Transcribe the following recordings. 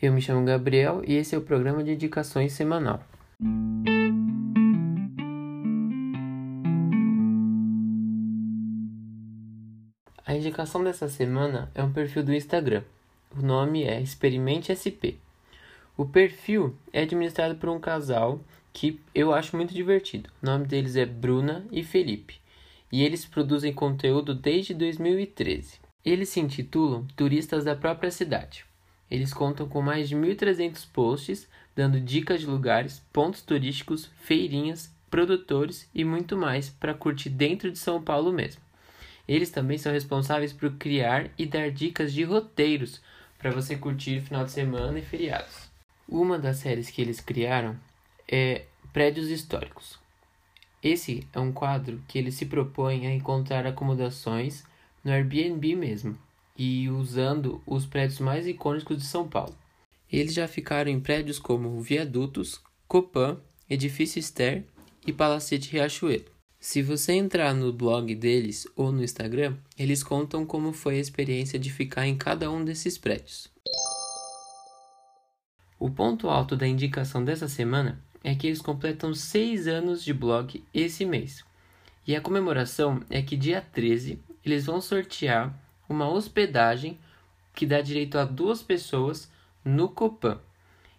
Eu me chamo Gabriel e esse é o programa de indicações semanal. A indicação dessa semana é um perfil do Instagram. O nome é Experimente SP. O perfil é administrado por um casal que eu acho muito divertido. O nome deles é Bruna e Felipe. E eles produzem conteúdo desde 2013. Eles se intitulam Turistas da própria cidade. Eles contam com mais de 1.300 posts, dando dicas de lugares, pontos turísticos, feirinhas, produtores e muito mais para curtir dentro de São Paulo mesmo. Eles também são responsáveis por criar e dar dicas de roteiros para você curtir final de semana e feriados. Uma das séries que eles criaram é Prédios Históricos. Esse é um quadro que ele se propõe a encontrar acomodações no Airbnb mesmo e usando os prédios mais icônicos de São Paulo. Eles já ficaram em prédios como Viadutos, Copan, Edifício Ster e Palacete Riachuelo. Se você entrar no blog deles ou no Instagram, eles contam como foi a experiência de ficar em cada um desses prédios. O ponto alto da indicação dessa semana é que eles completam 6 anos de blog esse mês. E a comemoração é que dia 13 eles vão sortear uma hospedagem que dá direito a duas pessoas no Copan.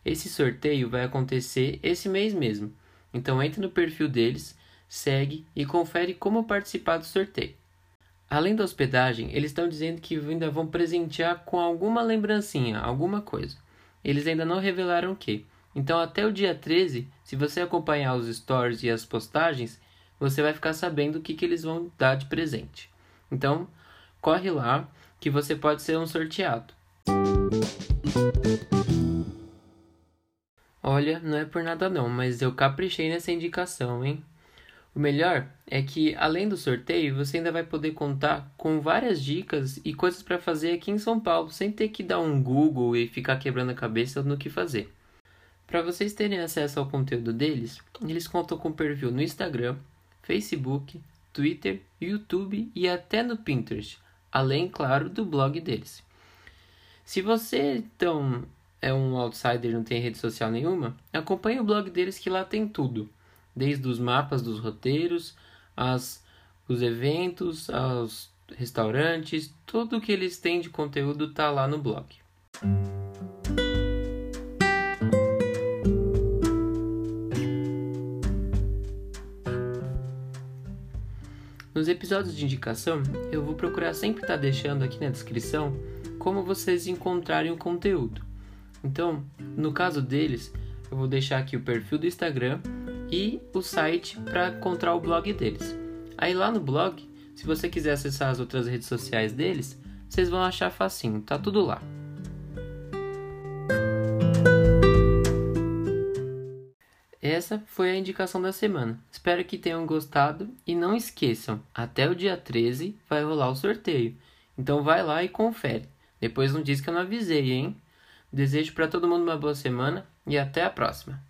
Esse sorteio vai acontecer esse mês mesmo. Então entre no perfil deles, segue e confere como participar do sorteio. Além da hospedagem, eles estão dizendo que ainda vão presentear com alguma lembrancinha, alguma coisa. Eles ainda não revelaram o que. Então até o dia 13, se você acompanhar os stories e as postagens, você vai ficar sabendo o que, que eles vão dar de presente. Então, corre lá que você pode ser um sorteado. Olha, não é por nada não, mas eu caprichei nessa indicação, hein? O melhor é que, além do sorteio, você ainda vai poder contar com várias dicas e coisas para fazer aqui em São Paulo, sem ter que dar um Google e ficar quebrando a cabeça no que fazer. Para vocês terem acesso ao conteúdo deles, eles contam com perfil no Instagram, Facebook, Twitter, YouTube e até no Pinterest, além, claro, do blog deles. Se você então é um outsider e não tem rede social nenhuma, acompanhe o blog deles que lá tem tudo, desde os mapas dos roteiros, as, os eventos, aos restaurantes, tudo que eles têm de conteúdo está lá no blog. Nos episódios de indicação, eu vou procurar sempre estar tá deixando aqui na descrição como vocês encontrarem o conteúdo. Então, no caso deles, eu vou deixar aqui o perfil do Instagram e o site para encontrar o blog deles. Aí lá no blog, se você quiser acessar as outras redes sociais deles, vocês vão achar facinho, tá tudo lá. Essa foi a indicação da semana. Espero que tenham gostado e não esqueçam, até o dia 13 vai rolar o sorteio. Então vai lá e confere. Depois não diz que eu não avisei, hein? Desejo para todo mundo uma boa semana e até a próxima.